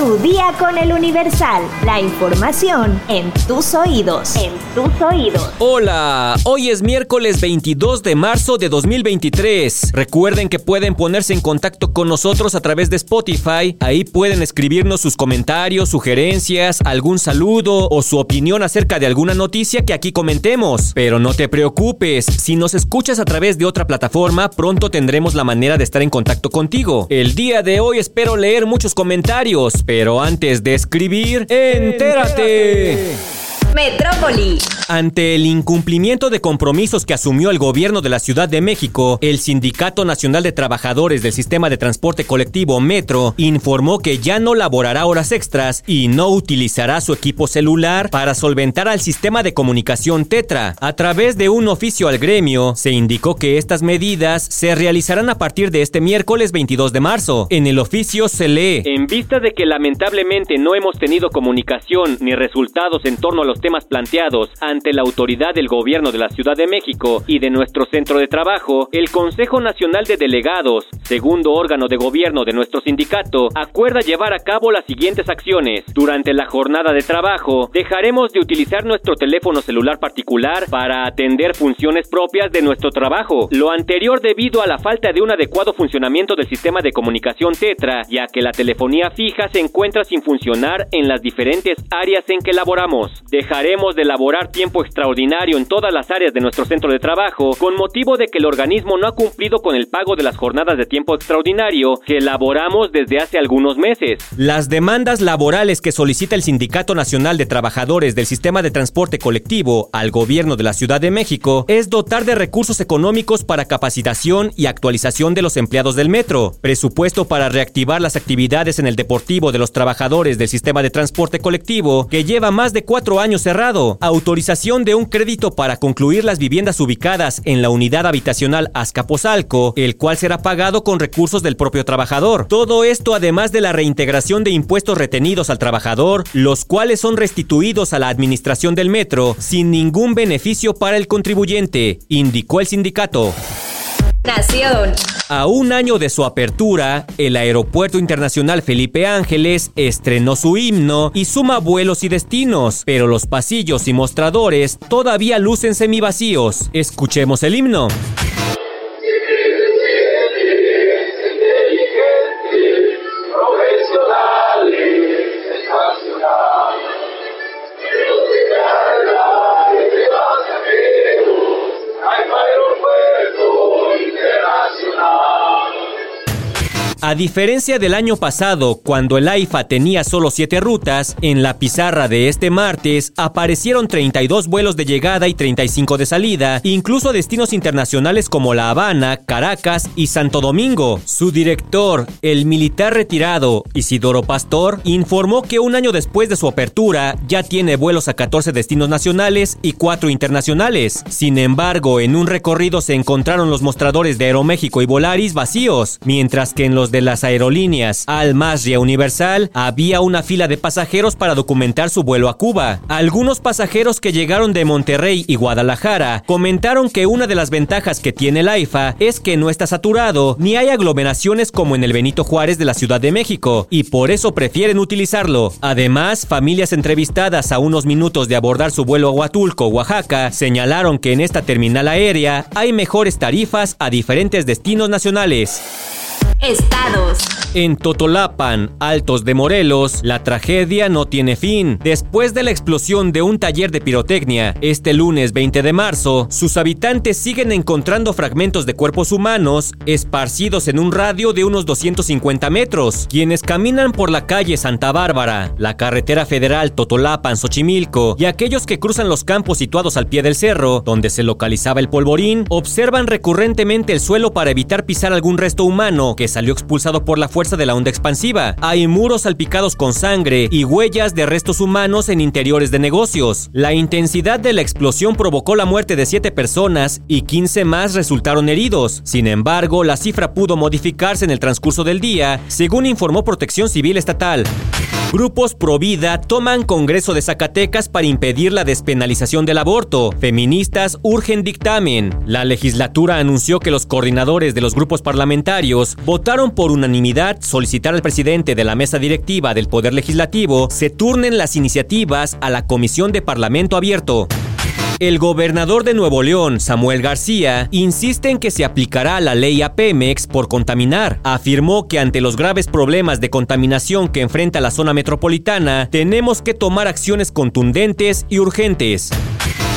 Tu día con el Universal. La información en tus oídos. En tus oídos. Hola, hoy es miércoles 22 de marzo de 2023. Recuerden que pueden ponerse en contacto con nosotros a través de Spotify. Ahí pueden escribirnos sus comentarios, sugerencias, algún saludo o su opinión acerca de alguna noticia que aquí comentemos. Pero no te preocupes, si nos escuchas a través de otra plataforma, pronto tendremos la manera de estar en contacto contigo. El día de hoy espero leer muchos comentarios pero antes de escribir, entérate. Metrópoli. Ante el incumplimiento de compromisos que asumió el gobierno de la Ciudad de México, el Sindicato Nacional de Trabajadores del Sistema de Transporte Colectivo Metro informó que ya no laborará horas extras y no utilizará su equipo celular para solventar al sistema de comunicación Tetra. A través de un oficio al gremio, se indicó que estas medidas se realizarán a partir de este miércoles 22 de marzo. En el oficio se lee, en vista de que lamentablemente no hemos tenido comunicación ni resultados en torno a los temas planteados ante la autoridad del gobierno de la Ciudad de México y de nuestro centro de trabajo, el Consejo Nacional de Delegados, segundo órgano de gobierno de nuestro sindicato, acuerda llevar a cabo las siguientes acciones. Durante la jornada de trabajo, dejaremos de utilizar nuestro teléfono celular particular para atender funciones propias de nuestro trabajo. Lo anterior debido a la falta de un adecuado funcionamiento del sistema de comunicación Tetra, ya que la telefonía fija se encuentra sin funcionar en las diferentes áreas en que laboramos. Dejaremos de elaborar tiempo extraordinario en todas las áreas de nuestro centro de trabajo con motivo de que el organismo no ha cumplido con el pago de las jornadas de tiempo extraordinario que elaboramos desde hace algunos meses. Las demandas laborales que solicita el Sindicato Nacional de Trabajadores del Sistema de Transporte Colectivo al gobierno de la Ciudad de México es dotar de recursos económicos para capacitación y actualización de los empleados del metro, presupuesto para reactivar las actividades en el deportivo de los trabajadores del sistema de transporte colectivo que lleva más de cuatro años cerrado, autorización de un crédito para concluir las viviendas ubicadas en la unidad habitacional Azcapotzalco, el cual será pagado con recursos del propio trabajador. Todo esto además de la reintegración de impuestos retenidos al trabajador, los cuales son restituidos a la administración del metro sin ningún beneficio para el contribuyente, indicó el sindicato. Nación. A un año de su apertura, el Aeropuerto Internacional Felipe Ángeles estrenó su himno y suma vuelos y destinos, pero los pasillos y mostradores todavía lucen semivacíos. Escuchemos el himno. A diferencia del año pasado, cuando el AIFA tenía solo 7 rutas, en la pizarra de este martes aparecieron 32 vuelos de llegada y 35 de salida, incluso destinos internacionales como La Habana, Caracas y Santo Domingo. Su director, el militar retirado Isidoro Pastor, informó que un año después de su apertura ya tiene vuelos a 14 destinos nacionales y 4 internacionales. Sin embargo, en un recorrido se encontraron los mostradores de Aeroméxico y Volaris vacíos, mientras que en los de las aerolíneas Al Masria Universal había una fila de pasajeros para documentar su vuelo a Cuba. Algunos pasajeros que llegaron de Monterrey y Guadalajara comentaron que una de las ventajas que tiene el AIFA es que no está saturado ni hay aglomeraciones como en el Benito Juárez de la Ciudad de México y por eso prefieren utilizarlo. Además, familias entrevistadas a unos minutos de abordar su vuelo a Huatulco, Oaxaca, señalaron que en esta terminal aérea hay mejores tarifas a diferentes destinos nacionales. Estados. En Totolapan, Altos de Morelos, la tragedia no tiene fin. Después de la explosión de un taller de pirotecnia, este lunes 20 de marzo, sus habitantes siguen encontrando fragmentos de cuerpos humanos esparcidos en un radio de unos 250 metros. Quienes caminan por la calle Santa Bárbara, la carretera federal Totolapan-Xochimilco y aquellos que cruzan los campos situados al pie del cerro, donde se localizaba el polvorín, observan recurrentemente el suelo para evitar pisar algún resto humano que salió expulsado por la fuerza de la onda expansiva. Hay muros salpicados con sangre y huellas de restos humanos en interiores de negocios. La intensidad de la explosión provocó la muerte de 7 personas y 15 más resultaron heridos. Sin embargo, la cifra pudo modificarse en el transcurso del día, según informó Protección Civil Estatal. Grupos pro vida toman Congreso de Zacatecas para impedir la despenalización del aborto. Feministas urgen dictamen. La legislatura anunció que los coordinadores de los grupos parlamentarios votaron por unanimidad solicitar al presidente de la mesa directiva del Poder Legislativo se turnen las iniciativas a la Comisión de Parlamento Abierto. El gobernador de Nuevo León, Samuel García, insiste en que se aplicará la ley a por contaminar. Afirmó que ante los graves problemas de contaminación que enfrenta la zona metropolitana, tenemos que tomar acciones contundentes y urgentes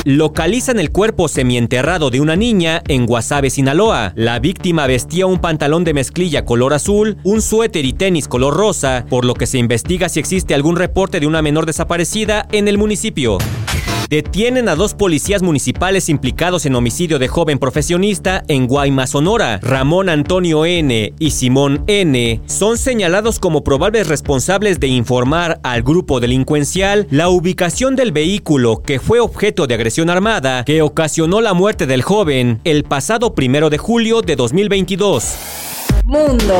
localizan el cuerpo semienterrado de una niña en Guasave, Sinaloa. La víctima vestía un pantalón de mezclilla color azul, un suéter y tenis color rosa, por lo que se investiga si existe algún reporte de una menor desaparecida en el municipio. Detienen a dos policías municipales implicados en homicidio de joven profesionista en Guaymas, Sonora. Ramón Antonio N. y Simón N. son señalados como probables responsables de informar al grupo delincuencial la ubicación del vehículo que fue objeto de agresión armada que ocasionó la muerte del joven el pasado primero de julio de 2022. Mundo.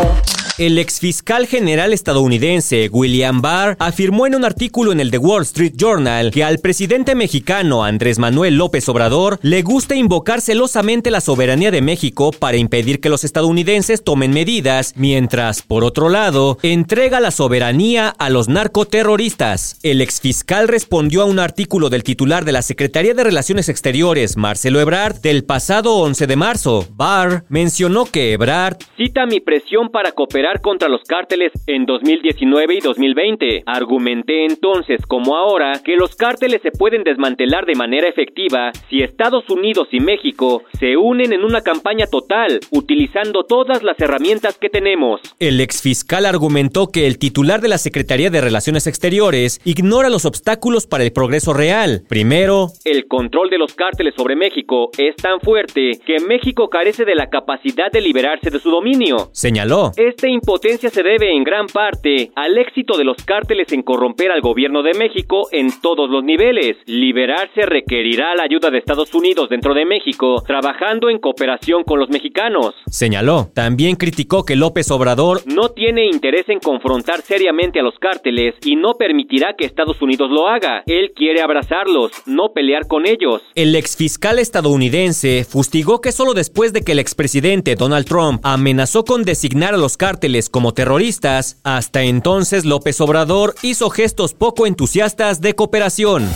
El exfiscal general estadounidense William Barr afirmó en un artículo en el The Wall Street Journal que al presidente mexicano Andrés Manuel López Obrador le gusta invocar celosamente la soberanía de México para impedir que los estadounidenses tomen medidas, mientras, por otro lado, entrega la soberanía a los narcoterroristas. El exfiscal respondió a un artículo del titular de la Secretaría de Relaciones Exteriores, Marcelo Ebrard, del pasado 11 de marzo. Barr mencionó que Ebrard cita mi presión para cooperar contra los cárteles en 2019 y 2020. Argumenté entonces, como ahora, que los cárteles se pueden desmantelar de manera efectiva si Estados Unidos y México se unen en una campaña total, utilizando todas las herramientas que tenemos. El exfiscal argumentó que el titular de la Secretaría de Relaciones Exteriores ignora los obstáculos para el progreso real. Primero, el control de los cárteles sobre México es tan fuerte que México carece de la capacidad de liberarse de su dominio. Señaló. Este impotencia se debe en gran parte al éxito de los cárteles en corromper al gobierno de México en todos los niveles. Liberarse requerirá la ayuda de Estados Unidos dentro de México, trabajando en cooperación con los mexicanos. Señaló. También criticó que López Obrador no tiene interés en confrontar seriamente a los cárteles y no permitirá que Estados Unidos lo haga. Él quiere abrazarlos, no pelear con ellos. El exfiscal estadounidense fustigó que solo después de que el expresidente Donald Trump amenazó con designar a los cárteles como terroristas, hasta entonces López Obrador hizo gestos poco entusiastas de cooperación.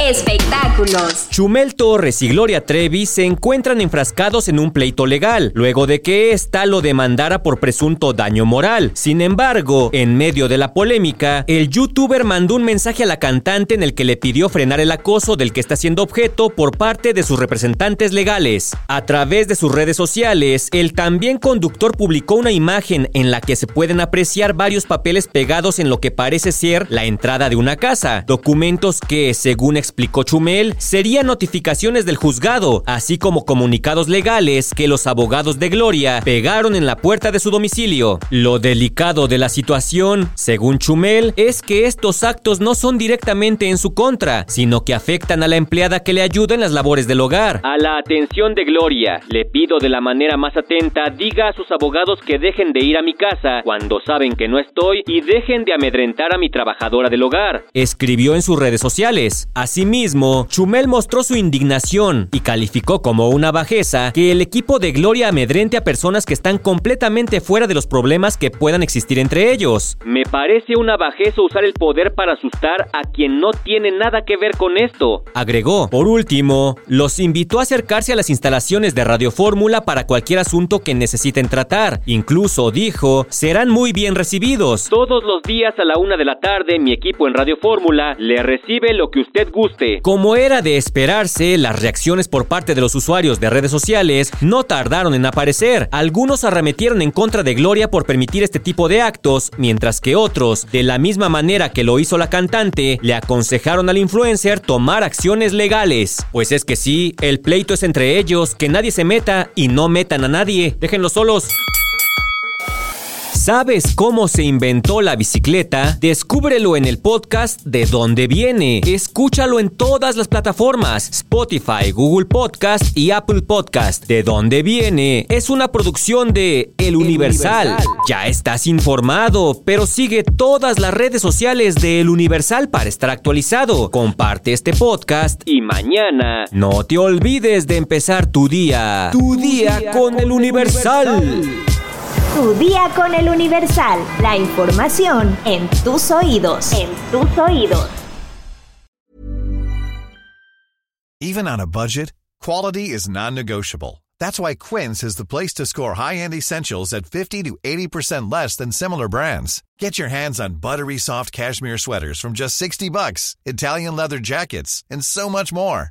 Espectáculos. Chumel Torres y Gloria Trevi se encuentran enfrascados en un pleito legal, luego de que ésta lo demandara por presunto daño moral. Sin embargo, en medio de la polémica, el youtuber mandó un mensaje a la cantante en el que le pidió frenar el acoso del que está siendo objeto por parte de sus representantes legales. A través de sus redes sociales, el también conductor publicó una imagen en la que se pueden apreciar varios papeles pegados en lo que parece ser la entrada de una casa, documentos que, según explicó Chumel, serían notificaciones del juzgado, así como comunicados legales que los abogados de Gloria pegaron en la puerta de su domicilio. Lo delicado de la situación, según Chumel, es que estos actos no son directamente en su contra, sino que afectan a la empleada que le ayuda en las labores del hogar. A la atención de Gloria, le pido de la manera más atenta, diga a sus abogados que dejen de ir a mi casa cuando saben que no estoy y dejen de amedrentar a mi trabajadora del hogar. Escribió en sus redes sociales. Asimismo, Chumel mostró su indignación y calificó como una bajeza que el equipo de Gloria amedrente a personas que están completamente fuera de los problemas que puedan existir entre ellos. Me parece una bajeza usar el poder para asustar a quien no tiene nada que ver con esto. Agregó, por último, los invitó a acercarse a las instalaciones de Radio Fórmula para cualquier asunto que necesiten tratar. Incluso dijo, serán muy bien recibidos. Todos los días a la una de la tarde, mi equipo en Radio Fórmula le recibe lo que usted como era de esperarse, las reacciones por parte de los usuarios de redes sociales no tardaron en aparecer. Algunos arremetieron en contra de Gloria por permitir este tipo de actos, mientras que otros, de la misma manera que lo hizo la cantante, le aconsejaron al influencer tomar acciones legales. Pues es que sí, el pleito es entre ellos, que nadie se meta y no metan a nadie. Déjenlos solos. ¿Sabes cómo se inventó la bicicleta? Descúbrelo en el podcast De dónde viene. Escúchalo en todas las plataformas: Spotify, Google Podcast y Apple Podcast. De dónde viene es una producción de El Universal. Ya estás informado, pero sigue todas las redes sociales de El Universal para estar actualizado. Comparte este podcast y mañana no te olvides de empezar tu día. Tu, día, con, El Universal. Tu día con el Universal. La información en tus oídos. En tus oídos. Even on a budget, quality is non-negotiable. That's why Quince is the place to score high-end essentials at 50 to 80% less than similar brands. Get your hands on buttery soft cashmere sweaters from just 60 bucks, Italian leather jackets, and so much more.